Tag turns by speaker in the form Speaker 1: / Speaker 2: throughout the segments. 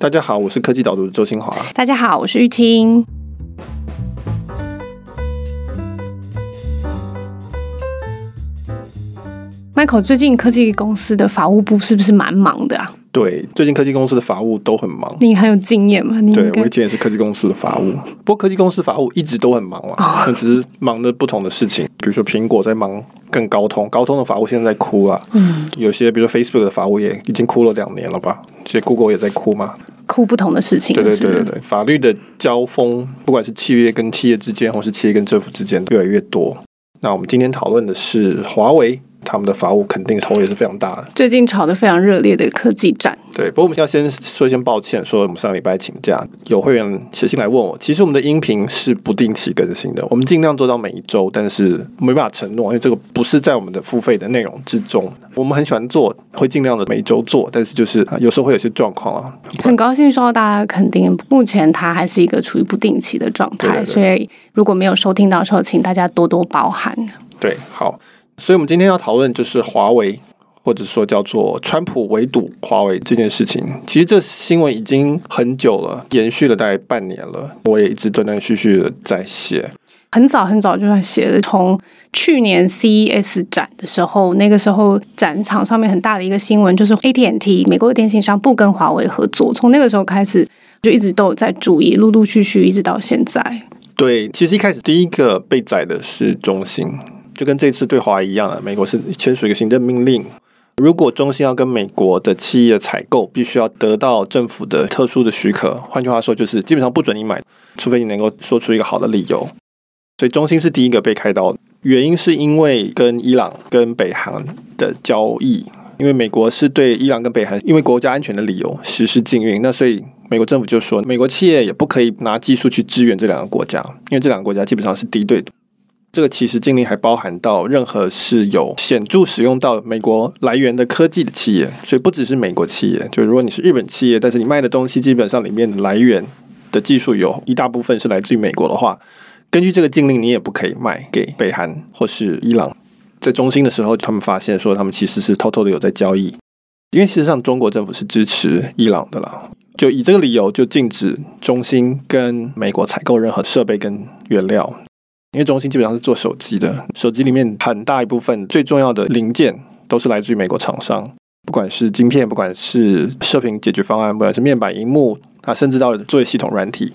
Speaker 1: 大家好，我是科技导读的周新华。
Speaker 2: 大家好，我是玉清。Michael，最近科技公司的法务部是不是蛮忙的啊？
Speaker 1: 对，最近科技公司的法务都很忙。
Speaker 2: 你很有经验吗？你
Speaker 1: 对，我以前也是科技公司的法务，不过科技公司法务一直都很忙啊，那、哦、只是忙的不同的事情。比如说苹果在忙更高通，高通的法务现在在哭啊。嗯，有些比如说 Facebook 的法务也已经哭了两年了吧？其实 Google 也在哭嘛，
Speaker 2: 哭不同的事情。
Speaker 1: 对对对对对，法律的交锋，不管是企业跟企业之间，或是企业跟政府之间，越来越多。那我们今天讨论的是华为。他们的法务肯定头也是非常大的，
Speaker 2: 最近炒得非常热烈的科技战。
Speaker 1: 对，不过我们要先说一声抱歉，说我们上礼拜请假，有会员写信来问我，其实我们的音频是不定期更新的，我们尽量做到每一周，但是没办法承诺，因为这个不是在我们的付费的内容之中。我们很喜欢做，会尽量的每一周做，但是就是有时候会有些状况啊。
Speaker 2: 很高兴收到大家肯定，目前它还是一个处于不定期的状态，对对对，所以如果没有收听到的时候，请大家多多包涵。
Speaker 1: 对，好。所以，我们今天要讨论就是华为，或者说叫做川普围堵华为这件事情。其实这新闻已经很久了，延续了大概半年了。我也一直断断续续的在写，
Speaker 2: 很早很早就在写了。从去年 CES 展的时候，那个时候展场上面很大的一个新闻，就是 AT&T 美国的电信商不跟华为合作。从那个时候开始，就一直都有在注意，陆陆续续一直到现在。
Speaker 1: 对，其实一开始第一个被宰的是中兴。就跟这次对华一样啊，美国是签署一个行政命令，如果中兴要跟美国的企业采购，必须要得到政府的特殊的许可。换句话说，就是基本上不准你买，除非你能够说出一个好的理由。所以中兴是第一个被开刀，原因是因为跟伊朗、跟北韩的交易，因为美国是对伊朗跟北韩因为国家安全的理由实施禁运，那所以美国政府就说，美国企业也不可以拿技术去支援这两个国家，因为这两个国家基本上是敌对的。这个其实禁令还包含到任何是有显著使用到美国来源的科技的企业，所以不只是美国企业，就如果你是日本企业，但是你卖的东西基本上里面来源的技术有一大部分是来自于美国的话，根据这个禁令，你也不可以卖给北韩或是伊朗。在中兴的时候，他们发现说他们其实是偷偷的有在交易，因为事实上中国政府是支持伊朗的啦，就以这个理由就禁止中兴跟美国采购任何设备跟原料。因为中兴基本上是做手机的，手机里面很大一部分最重要的零件都是来自于美国厂商，不管是晶片，不管是射频解决方案，不管是面板、荧幕啊，甚至到作业系统软体，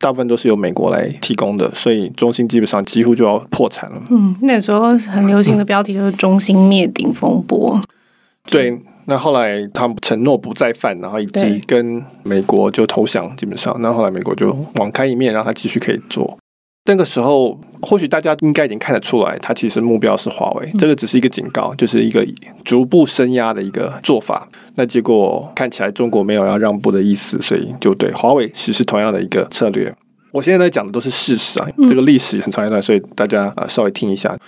Speaker 1: 大部分都是由美国来提供的，所以中兴基本上几乎就要破产了。
Speaker 2: 嗯，那时候很流行的标题就是“中兴灭顶风波”。
Speaker 1: 对，那后来他们承诺不再犯，然后以及跟美国就投降，基本上，那后来美国就网开一面，让他继续可以做。那个时候，或许大家应该已经看得出来，他其实目标是华为。这个只是一个警告，就是一个逐步升压的一个做法。那结果看起来中国没有要让步的意思，所以就对华为实施同样的一个策略。我现在在讲的都是事实啊，这个历史很长一段，所以大家啊稍微听一下。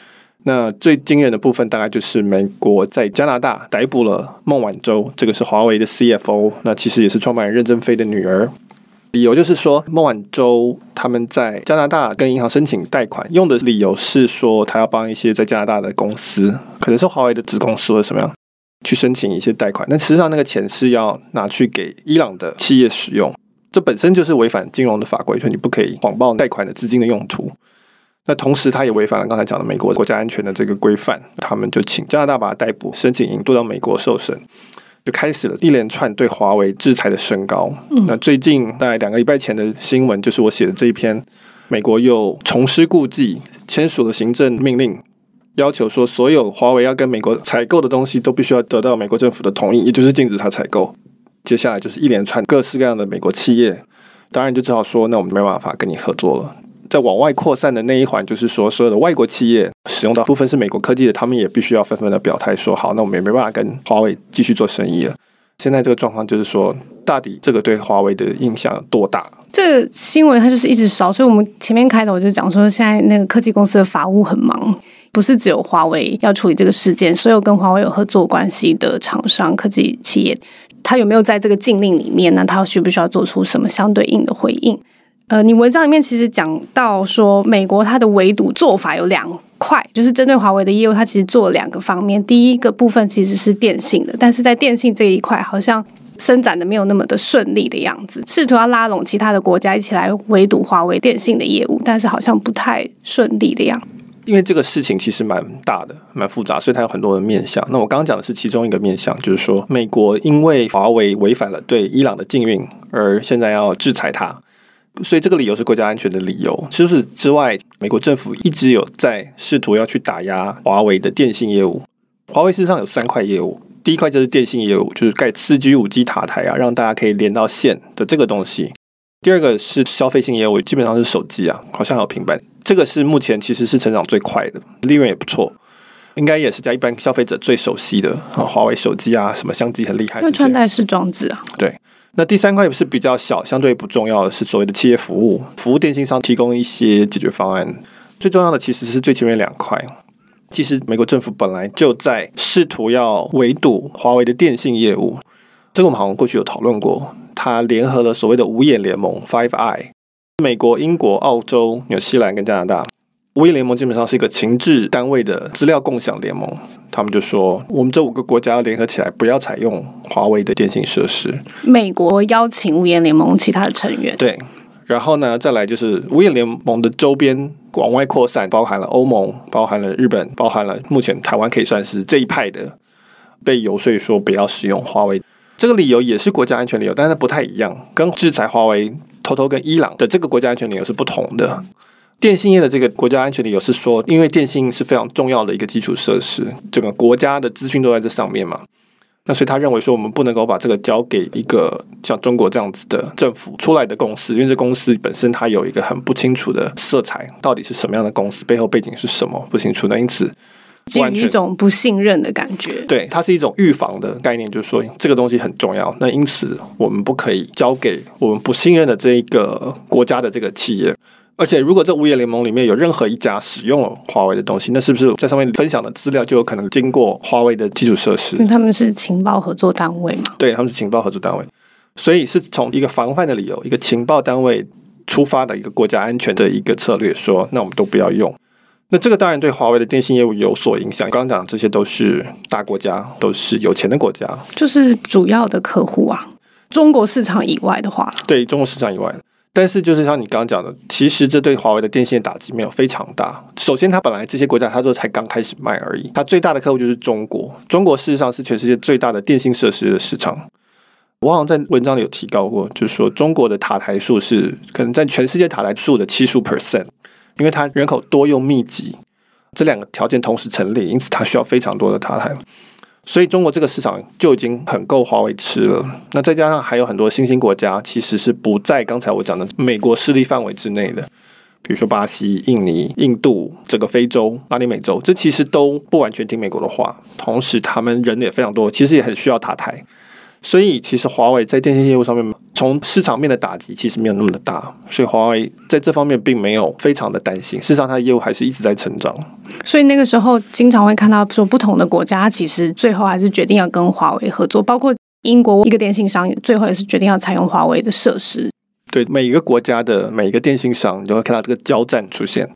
Speaker 1: 那最惊人的部分，大概就是美国在加拿大逮捕了孟晚舟，这个是华为的 CFO，那其实也是创办人任正非的女儿。理由就是说，孟晚舟他们在加拿大跟银行申请贷款，用的理由是说，他要帮一些在加拿大的公司，可能是华为的子公司或者什么样，去申请一些贷款。但实际上，那个钱是要拿去给伊朗的企业使用，这本身就是违反金融的法规，所以你不可以谎报贷款的资金的用途。那同时，他也违反了刚才讲的美国国家安全的这个规范，他们就请加拿大把他逮捕，申请引渡到美国受审。就开始了一连串对华为制裁的升高。嗯，那最近大概两个礼拜前的新闻，就是我写的这一篇，美国又重施故技，签署了行政命令，要求说所有华为要跟美国采购的东西都必须要得到美国政府的同意，也就是禁止它采购。接下来就是一连串各式各样的美国企业，当然就只好说，那我们没办法跟你合作了。在往外扩散的那一环，就是说，所有的外国企业使用到部分是美国科技的，他们也必须要纷纷的表态说，好，那我们也没办法跟华为继续做生意了。现在这个状况就是说，到底这个对华为的影响有多大？
Speaker 2: 这个新闻它就是一直烧，所以我们前面开头我就讲说，现在那个科技公司的法务很忙，不是只有华为要处理这个事件，所有跟华为有合作关系的厂商、科技企业，他有没有在这个禁令里面呢？他需不需要做出什么相对应的回应？呃，你文章里面其实讲到说，美国它的围堵做法有两块，就是针对华为的业务，它其实做了两个方面。第一个部分其实是电信的，但是在电信这一块，好像伸展的没有那么的顺利的样子，试图要拉拢其他的国家一起来围堵华为电信的业务，但是好像不太顺利的样子。
Speaker 1: 因为这个事情其实蛮大的、蛮复杂，所以它有很多的面向。那我刚刚讲的是其中一个面向，就是说美国因为华为违反了对伊朗的禁运，而现在要制裁它，所以这个理由是国家安全的理由。除此之外，美国政府一直有在试图要去打压华为的电信业务。华为事实上有三块业务，第一块就是电信业务，就是盖四 G、五 G 塔台啊，让大家可以连到线的这个东西。第二个是消费性业务，基本上是手机啊，好像还有平板。这个是目前其实是成长最快的，利润也不错，应该也是在一般消费者最熟悉的啊，华为手机啊，什么相机很厉害，
Speaker 2: 那穿戴式装置啊。
Speaker 1: 对，那第三块也是比较小，相对不重要的是所谓的企业服务，服务电信商提供一些解决方案。最重要的其实是最前面两块。其实美国政府本来就在试图要围堵华为的电信业务，这个我们好像过去有讨论过，它联合了所谓的五眼联盟 （Five Eye）。美国、英国、澳洲、纽西兰跟加拿大五眼联盟基本上是一个情治单位的资料共享联盟。他们就说，我们这五个国家要联合起来，不要采用华为的电信设施。
Speaker 2: 美国邀请五眼联盟其他的成员。
Speaker 1: 对，然后呢，再来就是五眼联盟的周边往外扩散，包含了欧盟，包含了日本，包含了目前台湾可以算是这一派的，被游说说不要使用华为。这个理由也是国家安全理由，但是不太一样，跟制裁华为。偷偷跟伊朗的这个国家安全理由是不同的。电信业的这个国家安全理由是说，因为电信是非常重要的一个基础设施，整个国家的资讯都在这上面嘛。那所以他认为说，我们不能够把这个交给一个像中国这样子的政府出来的公司，因为这公司本身它有一个很不清楚的色彩，到底是什么样的公司，背后背景是什么不清楚。那因此。
Speaker 2: 基于一种不信任的感觉，
Speaker 1: 对，它是一种预防的概念，就是说这个东西很重要，那因此我们不可以交给我们不信任的这一个国家的这个企业。而且，如果这五眼联盟里面有任何一家使用了华为的东西，那是不是在上面分享的资料就有可能经过华为的基础设施？
Speaker 2: 因为他们是情报合作单位嘛？
Speaker 1: 对，他们是情报合作单位，所以是从一个防范的理由，一个情报单位出发的一个国家安全的一个策略，说那我们都不要用。那这个当然对华为的电信业务有所影响。刚刚讲这些都是大国家，都是有钱的国家，
Speaker 2: 就是主要的客户啊。中国市场以外的话，
Speaker 1: 对中国市场以外，但是就是像你刚刚讲的，其实这对华为的电信打击没有非常大。首先，它本来这些国家它都才刚开始卖而已，它最大的客户就是中国。中国事实上是全世界最大的电信设施的市场。我好像在文章里有提到过，就是说中国的塔台数是可能在全世界塔台数的七十五 percent。因为它人口多又密集，这两个条件同时成立，因此它需要非常多的塔台，所以中国这个市场就已经很够华为吃了。那再加上还有很多新兴国家，其实是不在刚才我讲的美国势力范围之内的，比如说巴西、印尼、印度、整个非洲、拉丁美洲，这其实都不完全听美国的话，同时他们人也非常多，其实也很需要塔台。所以，其实华为在电信业务上面，从市场面的打击其实没有那么的大，所以华为在这方面并没有非常的担心。事实上，它的业务还是一直在成长。
Speaker 2: 所以那个时候，经常会看到说，不同的国家其实最后还是决定要跟华为合作，包括英国一个电信商，最后也是决定要采用华为的设施。
Speaker 1: 对每一个国家的每一个电信商，你就会看到这个交战出现。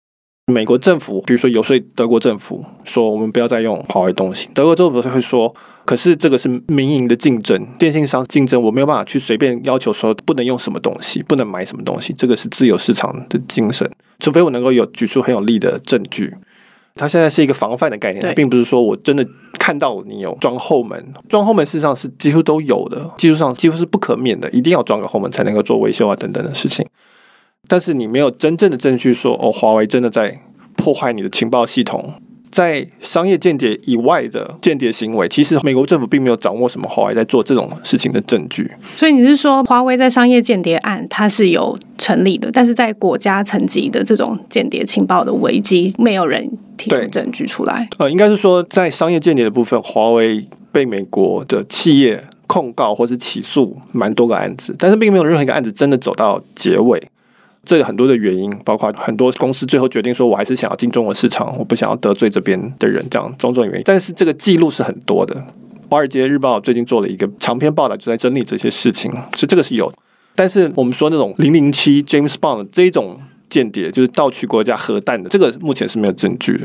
Speaker 1: 美国政府，比如说游说德国政府说，我们不要再用华为东西，德国政府会说。可是这个是民营的竞争，电信商竞争，我没有办法去随便要求说不能用什么东西，不能买什么东西。这个是自由市场的精神，除非我能够有举出很有力的证据。它现在是一个防范的概念，它并不是说我真的看到你有装后门，装后门事实上是几乎都有的，技术上几乎是不可免的，一定要装个后门才能够做维修啊等等的事情。但是你没有真正的证据说哦，华为真的在破坏你的情报系统。在商业间谍以外的间谍行为，其实美国政府并没有掌握什么华为在做这种事情的证据。
Speaker 2: 所以你是说，华为在商业间谍案它是有成立的，但是在国家层级的这种间谍情报的危机，没有人提出证据出来。
Speaker 1: 呃，应该是说，在商业间谍的部分，华为被美国的企业控告或是起诉蛮多个案子，但是并没有任何一个案子真的走到结尾。这个很多的原因，包括很多公司最后决定说，我还是想要进中国市场，我不想要得罪这边的人，这样种种原因。但是这个记录是很多的，《华尔街日报》最近做了一个长篇报道，就在整理这些事情，所以这个是有。但是我们说那种零零七 James Bond 这种间谍，就是盗取国家核弹的，这个目前是没有证据的。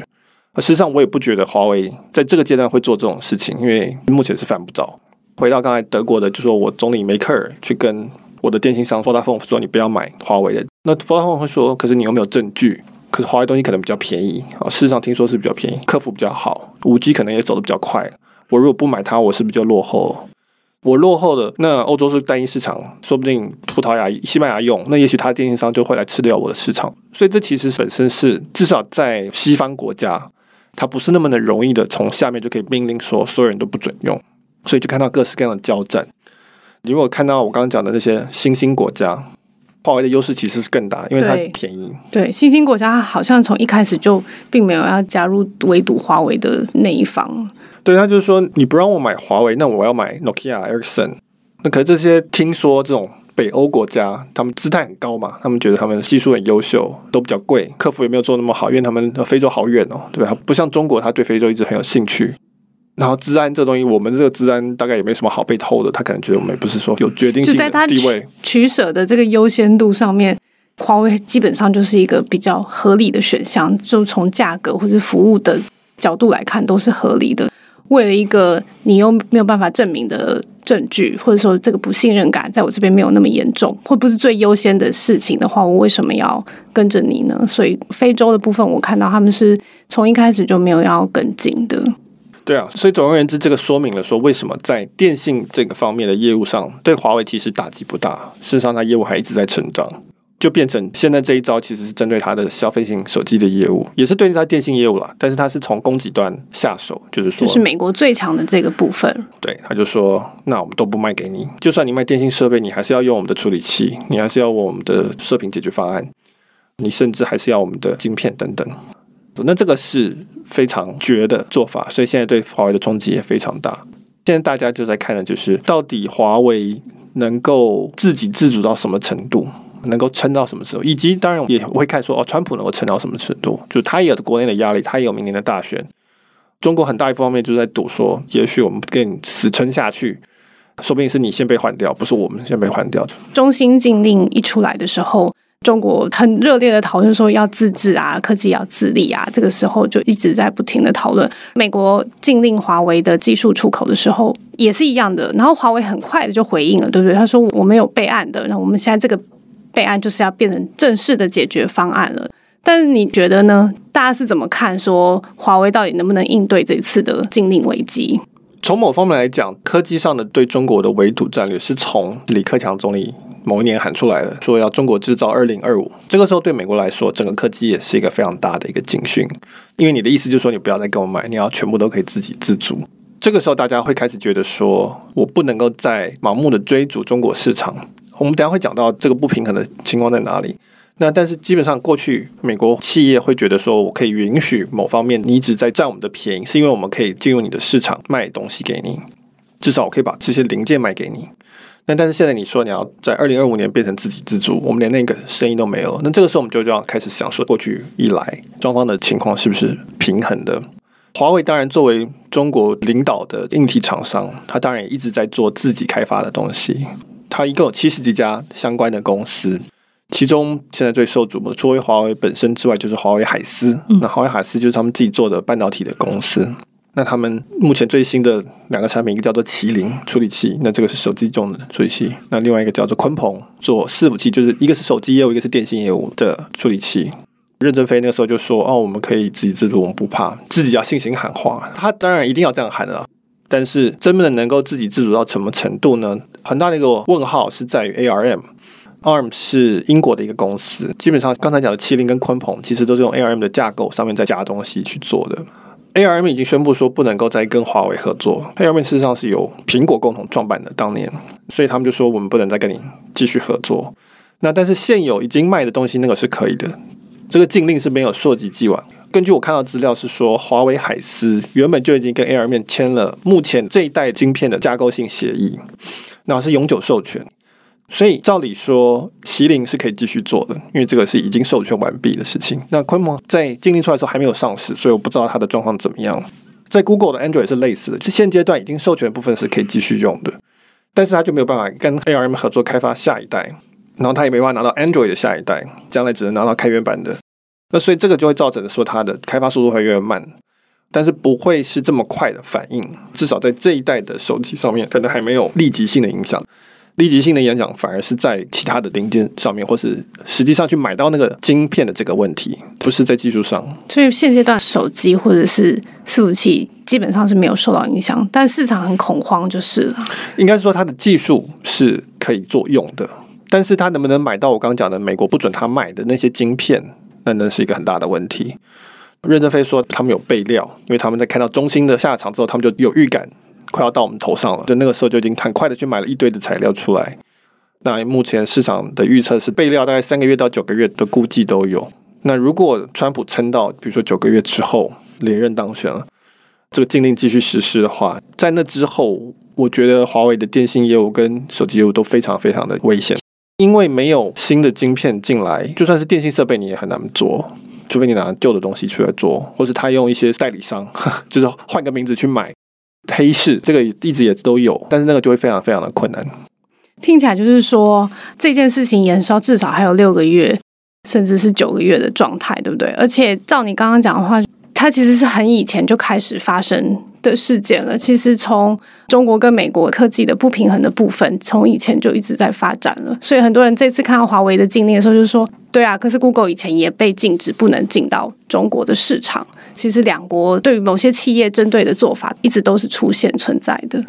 Speaker 1: 事实上，我也不觉得华为在这个阶段会做这种事情，因为目前是犯不着。回到刚才德国的，就说我总理梅克尔去跟我的电信商 Vodafone 说，你不要买华为的。那 Vodafone 会说，可是你有没有证据？可是华为东西可能比较便宜啊，事实上听说是比较便宜，客服比较好，五 G 可能也走得比较快。我如果不买它，我是不是就落后？我落后的那欧洲是单一市场，说不定葡萄牙、西班牙用，那也许他的电信商就会来吃掉我的市场。所以这其实本身是至少在西方国家，它不是那么的容易的从下面就可以命令说所有人都不准用，所以就看到各式各样的交战。你如果看到我刚刚讲的那些新兴国家，华为的优势其实是更大，因为它便宜。
Speaker 2: 对，对新兴国家好像从一开始就并没有要加入围堵华为的那一方。
Speaker 1: 对，他就是说，你不让我买华为，那我要买 Nokia、Ericsson。那可是这些听说这种北欧国家，他们姿态很高嘛，他们觉得他们技术很优秀，都比较贵，客服也没有做那么好，因为他们非洲好远哦，对吧？不像中国，他对非洲一直很有兴趣。然后治安这东西，我们这个治安大概也没什么好被偷的，他可能觉得我们也不是说有决定性的地位。
Speaker 2: 取舍的这个优先度上面，华为基本上就是一个比较合理的选项，就从价格或者服务的角度来看，都是合理的。为了一个你又没有办法证明的证据，或者说这个不信任感在我这边没有那么严重，或不是最优先的事情的话，我为什么要跟着你呢？所以非洲的部分，我看到他们是从一开始就没有要跟进的。
Speaker 1: 对啊，所以总而言之，这个说明了说为什么在电信这个方面的业务上，对华为其实打击不大。事实上，它业务还一直在成长。就变成现在这一招，其实是针对它的消费型手机的业务，也是对它电信业务了。但是它是从供给端下手，就是说，
Speaker 2: 就是美国最强的这个部分。
Speaker 1: 对，他就说，那我们都不卖给你，就算你卖电信设备，你还是要用我们的处理器，你还是要我们的射频解决方案，你甚至还是要我们的晶片等等。那这个是非常绝的做法，所以现在对华为的冲击也非常大。现在大家就在看的就是，到底华为能够自给自足到什么程度？能够撑到什么时候？以及当然也会看说哦，川普能够撑到什么程度？就他也有国内的压力，他也有明年的大选。中国很大一方面就在赌说，也许我们跟你死撑下去，说不定是你先被换掉，不是我们先被换掉。
Speaker 2: 中心禁令一出来的时候，中国很热烈的讨论说要自治啊，科技要自立啊。这个时候就一直在不停的讨论。美国禁令华为的技术出口的时候也是一样的，然后华为很快的就回应了，对不对？他说我们有备案的，那我们现在这个。备案就是要变成正式的解决方案了，但是你觉得呢？大家是怎么看？说华为到底能不能应对这次的禁令危机？
Speaker 1: 从某方面来讲，科技上的对中国的围堵战略是从李克强总理某一年喊出来的，说要中国制造二零二五。这个时候对美国来说，整个科技也是一个非常大的一个警讯，因为你的意思就是说，你不要再跟我买，你要全部都可以自给自足。这个时候大家会开始觉得说，我不能够再盲目的追逐中国市场。我们等下会讲到这个不平衡的情况在哪里。那但是基本上过去美国企业会觉得说，我可以允许某方面你一直在占我们的便宜，是因为我们可以进入你的市场卖东西给你，至少我可以把这些零件卖给你。那但是现在你说你要在二零二五年变成自给自足，我们连那个生意都没有。那这个时候我们就就要开始想说，过去以来双方的情况是不是平衡的？华为当然作为中国领导的硬体厂商，它当然也一直在做自己开发的东西。它一共有七十几家相关的公司，其中现在最受瞩目的，除了华为本身之外，就是华为海思。那华为海思就是他们自己做的半导体的公司。那他们目前最新的两个产品，一个叫做麒麟处理器，那这个是手机中的处理器。那另外一个叫做鲲鹏，做伺服器，就是一个是手机业务，一个是电信业务的处理器。任正非那个时候就说：“哦，我们可以自给自足，我们不怕，自己要信心喊话。”他当然一定要这样喊了。但是真的能够自给自足到什么程度呢？很大的一个问号是在于 ARM。ARM 是英国的一个公司，基本上刚才讲的麒麟跟鲲鹏其实都是用 ARM 的架构上面再加东西去做的。ARM 已经宣布说不能够再跟华为合作。ARM 事实上是由苹果共同创办的，当年，所以他们就说我们不能再跟你继续合作。那但是现有已经卖的东西，那个是可以的。这个禁令是没有溯及既往。根据我看到资料是说，华为海思原本就已经跟 ARM 签了目前这一代晶片的架构性协议，那是永久授权。所以照理说，麒麟是可以继续做的，因为这个是已经授权完毕的事情。那鲲鹏在禁令出来的时候还没有上市，所以我不知道它的状况怎么样。在 Google 的 Android 是类似的，现阶段已经授权的部分是可以继续用的，但是它就没有办法跟 ARM 合作开发下一代，然后它也没办法拿到 Android 的下一代，将来只能拿到开源版的。那所以这个就会造成说它的开发速度会越来越慢。但是不会是这么快的反应。至少在这一代的手机上面，可能还没有立即性的影响。立即性的演讲反而是在其他的零件上面，或是实际上去买到那个晶片的这个问题，不是在技术上。
Speaker 2: 所以现阶段手机或者是伺服器基本上是没有受到影响，但市场很恐慌就是了。
Speaker 1: 应该说它的技术是可以作用的，但是它能不能买到我刚刚讲的美国不准他卖的那些晶片，那那是一个很大的问题。任正非说他们有备料，因为他们在看到中兴的下场之后，他们就有预感。快要到我们头上了，就那个时候就已经很快的去买了一堆的材料出来。那目前市场的预测是备料大概三个月到九个月的估计都有。那如果川普撑到比如说九个月之后连任当选了，这个禁令继续实施的话，在那之后，我觉得华为的电信业务跟手机业务都非常非常的危险，因为没有新的晶片进来，就算是电信设备你也很难做，除非你拿旧的东西出来做，或是他用一些代理商，就是换个名字去买。黑市这个一直也都有，但是那个就会非常非常的困难。
Speaker 2: 听起来就是说这件事情延烧至少还有六个月，甚至是九个月的状态，对不对？而且照你刚刚讲的话，它其实是很以前就开始发生的事件了。其实从中国跟美国科技的不平衡的部分，从以前就一直在发展了。所以很多人这次看到华为的禁令的时候，就说，对啊，可是 Google 以前也被禁止不能进到中国的市场。其实两国对于某些企业针对的做法，一直都是出现存在的。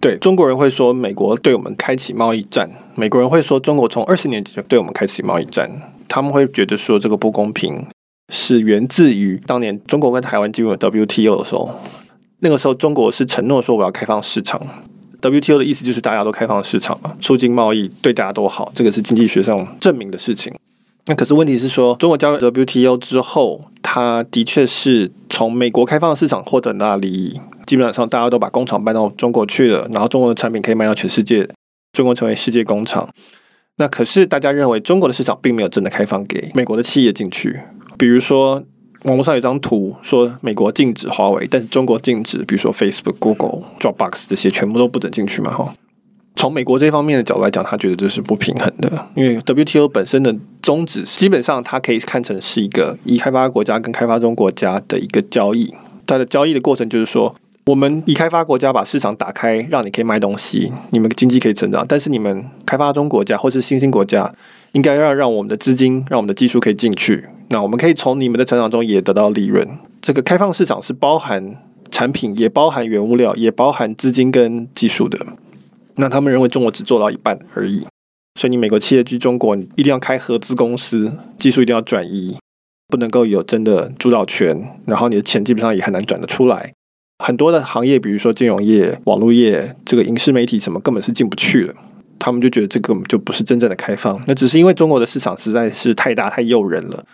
Speaker 1: 对，中国人会说美国对我们开启贸易战，美国人会说中国从二十年前对我们开启贸易战。他们会觉得说这个不公平是源自于当年中国跟台湾进入 WTO 的时候，那个时候中国是承诺说我要开放市场。WTO 的意思就是大家都开放市场嘛，促进贸易对大家都好，这个是经济学上证明的事情。那可是问题是说，中国加入 WTO 之后，它的确是从美国开放市场获得很大利益。基本上大家都把工厂搬到中国去了，然后中国的产品可以卖到全世界，中国成为世界工厂。那可是大家认为中国的市场并没有真的开放给美国的企业进去。比如说网络上有张图说美国禁止华为，但是中国禁止，比如说 Facebook、Google、Dropbox 这些全部都不准进去嘛？哈。从美国这方面的角度来讲，他觉得这是不平衡的，因为 WTO 本身的宗旨基本上它可以看成是一个已开发国家跟开发中国家的一个交易。它的交易的过程就是说，我们已开发国家把市场打开，让你可以卖东西，你们经济可以成长，但是你们开发中国家或是新兴国家，应该要让我们的资金、让我们的技术可以进去，那我们可以从你们的成长中也得到利润。这个开放市场是包含产品，也包含原物料，也包含资金跟技术的。那他们认为中国只做到一半而已，所以你美国企业去中国，你一定要开合资公司，技术一定要转移，不能够有真的主导权，然后你的钱基本上也很难转得出来。很多的行业，比如说金融业、网络业、这个影视媒体什么，根本是进不去了。他们就觉得这个就不是真正的开放，那只是因为中国的市场实在是太大太诱人了。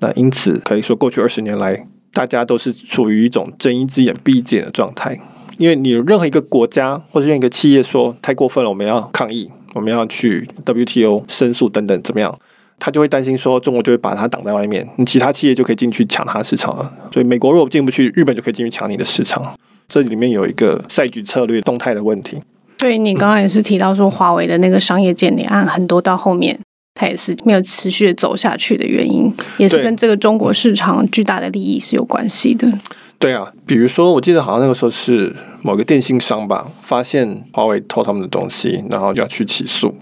Speaker 1: 那因此可以说，过去二十年来，大家都是处于一种睁一只眼闭一只眼的状态。因为你有任何一个国家或者任何一个企业说太过分了，我们要抗议，我们要去 WTO 申诉等等，怎么样？他就会担心说中国就会把它挡在外面，你其他企业就可以进去抢它市场了。所以美国如果进不去，日本就可以进去抢你的市场。这里面有一个赛局策略动态的问题。
Speaker 2: 对，你刚刚也是提到说华为的那个商业间谍案，很多到后面它也是没有持续的走下去的原因，也是跟这个中国市场巨大的利益是有关系的。
Speaker 1: 对啊，比如说，我记得好像那个时候是某个电信商吧，发现华为偷他们的东西，然后就要去起诉。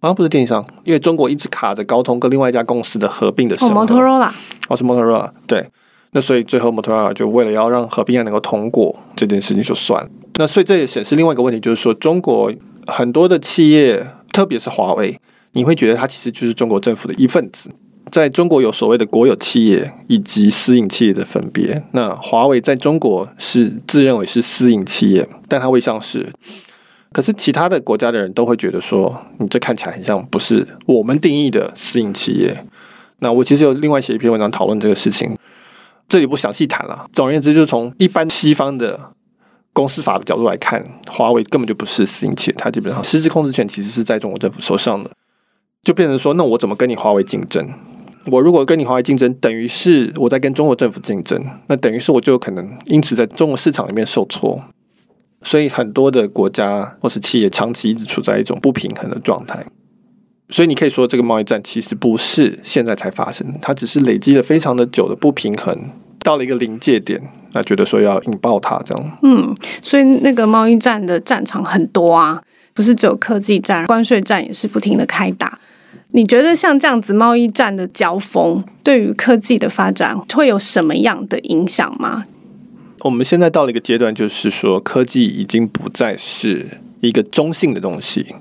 Speaker 1: 好像不是电信商，因为中国一直卡着高通跟另外一家公司的合并的时候。
Speaker 2: 哦，Motorola。
Speaker 1: 哦，是 Motorola。对，那所以最后 Motorola 就为了要让合并案能够通过，这件事情就算了。那所以这也显示另外一个问题，就是说中国很多的企业，特别是华为，你会觉得它其实就是中国政府的一份子。在中国有所谓的国有企业以及私营企业的分别。那华为在中国是自认为是私营企业，但它未上市。可是其他的国家的人都会觉得说，你这看起来很像不是我们定义的私营企业。那我其实有另外写一篇文章讨论这个事情，这里不详细谈了。总而言之，就是从一般西方的公司法的角度来看，华为根本就不是私营企业，它基本上实质控制权其实是在中国政府手上的，就变成说，那我怎么跟你华为竞争？我如果跟你华为竞争，等于是我在跟中国政府竞争，那等于是我就有可能因此在中国市场里面受挫。所以很多的国家或是企业长期一直处在一种不平衡的状态。所以你可以说，这个贸易战其实不是现在才发生，它只是累积了非常的久的不平衡，到了一个临界点，那觉得说要引爆它这样。
Speaker 2: 嗯，所以那个贸易战的战场很多啊，不是只有科技战，关税战也是不停的开打。你觉得像这样子贸易战的交锋，对于科技的发展会有什么样的影响吗？
Speaker 1: 我们现在到了一个阶段，就是说科技已经不再是一个中性的东西。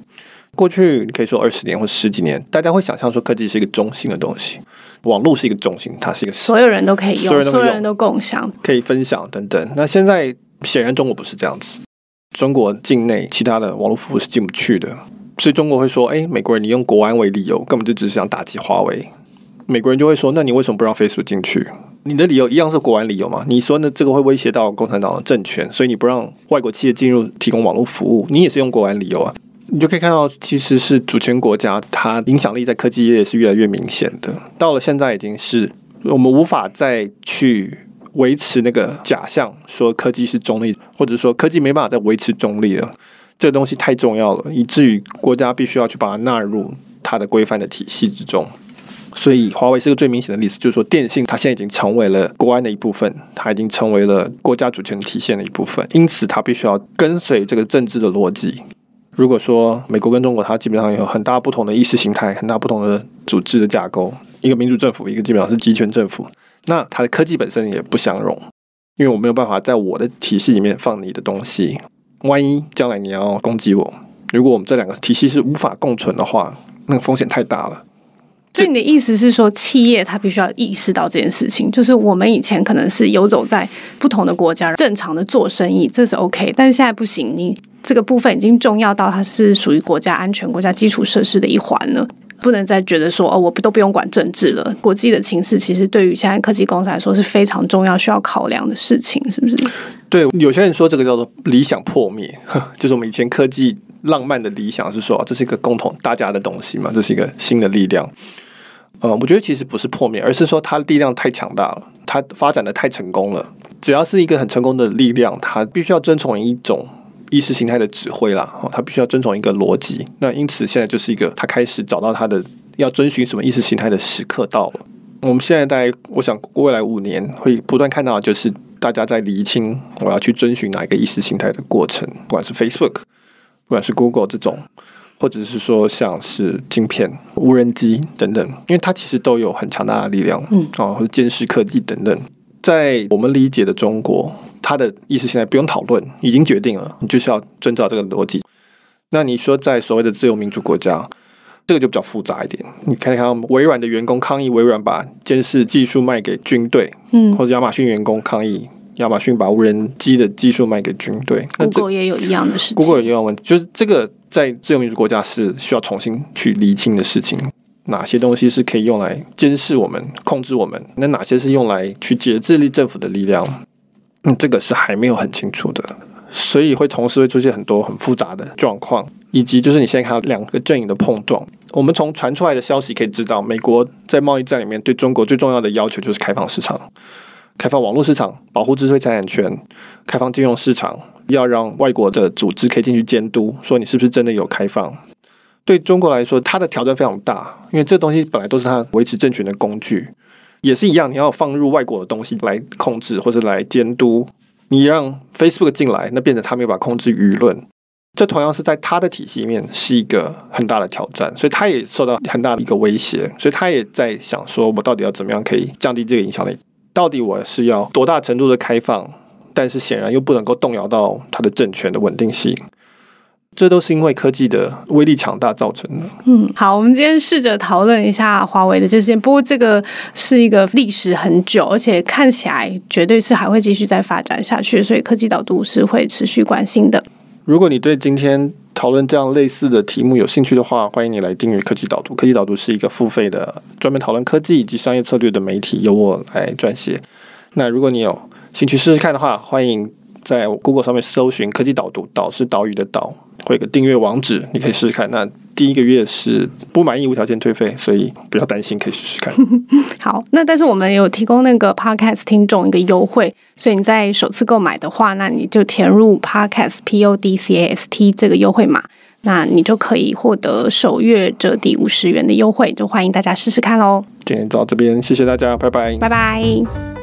Speaker 1: 过去你可以说二十年或十几年，大家会想象说科技是一个中性的东西，网络是一个中性，它是一个
Speaker 2: 所有人都可以用，所有人都共享，
Speaker 1: 可以分享等等。那现在显然中国不是这样子，中国境内其他的网络服务是进不去的。所以中国会说：“哎，美国人，你用国安为理由，根本就只是想打击华为。”美国人就会说：“那你为什么不让 Facebook 进去？你的理由一样是国安理由吗？你说呢？这个会威胁到共产党的政权，所以你不让外国企业进入提供网络服务，你也是用国安理由啊？你就可以看到，其实是主权国家它影响力在科技业也是越来越明显的。到了现在，已经是我们无法再去维持那个假象，说科技是中立，或者说科技没办法再维持中立了。”这个东西太重要了，以至于国家必须要去把它纳入它的规范的体系之中。所以，华为是个最明显的例子，就是说，电信它现在已经成为了国安的一部分，它已经成为了国家主权体现的一部分。因此，它必须要跟随这个政治的逻辑。如果说美国跟中国，它基本上有很大不同的意识形态，很大不同的组织的架构，一个民主政府，一个基本上是集权政府，那它的科技本身也不相容，因为我没有办法在我的体系里面放你的东西。万一将来你要攻击我，如果我们这两个体系是无法共存的话，那个风险太大了。
Speaker 2: 所以你的意思是说，企业它必须要意识到这件事情，就是我们以前可能是游走在不同的国家，正常的做生意，这是 OK，但是现在不行，你这个部分已经重要到它是属于国家安全、国家基础设施的一环了，不能再觉得说哦，我不都不用管政治了。国际的情势其实对于现在科技公司来说是非常重要、需要考量的事情，是不是？
Speaker 1: 对，有些人说这个叫做理想破灭，就是我们以前科技浪漫的理想是说，这是一个共同大家的东西嘛，这是一个新的力量。呃，我觉得其实不是破灭，而是说它力量太强大了，它发展的太成功了。只要是一个很成功的力量，它必须要遵从一种意识形态的指挥啦，哦，他必须要遵从一个逻辑。那因此现在就是一个他开始找到他的要遵循什么意识形态的时刻到了。我们现在在，我想未来五年会不断看到就是。大家在厘清我要去遵循哪一个意识形态的过程，不管是 Facebook，不管是 Google 这种，或者是说像是晶片、无人机等等，因为它其实都有很强大的力量，嗯，哦，或者监视科技等等。在我们理解的中国，它的意识形态不用讨论，已经决定了，你就是要遵照这个逻辑。那你说在所谓的自由民主国家，这个就比较复杂一点。你看看微软的员工抗议，微软把监视技术卖给军队，嗯，或者亚马逊员工抗议，亚马逊把无人机的技术卖给军队。
Speaker 2: Google 也有一样的事情。
Speaker 1: Google 也有一样问题，就是这个在自由民主国家是需要重新去厘清的事情。哪些东西是可以用来监视我们、控制我们？那哪些是用来去节制力政府的力量？嗯，这个是还没有很清楚的，所以会同时会出现很多很复杂的状况。以及就是你现在看到两个阵营的碰撞，我们从传出来的消息可以知道，美国在贸易战里面对中国最重要的要求就是开放市场、开放网络市场、保护知识产权、开放金融市场，要让外国的组织可以进去监督，说你是不是真的有开放。对中国来说，它的挑战非常大，因为这东西本来都是它维持政权的工具，也是一样，你要放入外国的东西来控制或者来监督。你让 Facebook 进来，那变成他没有办法控制舆论。这同样是在他的体系里面是一个很大的挑战，所以他也受到很大的一个威胁，所以他也在想说，我到底要怎么样可以降低这个影响力？到底我是要多大程度的开放？但是显然又不能够动摇到他的政权的稳定性，这都是因为科技的威力强大造成的。
Speaker 2: 嗯，好，我们今天试着讨论一下华为的这些，不过这个是一个历史很久，而且看起来绝对是还会继续再发展下去，所以科技导读是会持续关心的。
Speaker 1: 如果你对今天讨论这样类似的题目有兴趣的话，欢迎你来订阅科技导读。科技导读是一个付费的专门讨论科技以及商业策略的媒体，由我来撰写。那如果你有兴趣试试看的话，欢迎在 Google 上面搜寻科技导读，导是岛屿的岛。会有个订阅网址，你可以试试看。那第一个月是不满意无条件退费，所以不要担心，可以试试看。
Speaker 2: 好，那但是我们有提供那个 Podcast 听众一个优惠，所以你在首次购买的话，那你就填入 Podcast P O D C A S T 这个优惠码，那你就可以获得首月折抵五十元的优惠，就欢迎大家试试看喽。
Speaker 1: 今天到这边，谢谢大家，拜拜，
Speaker 2: 拜拜。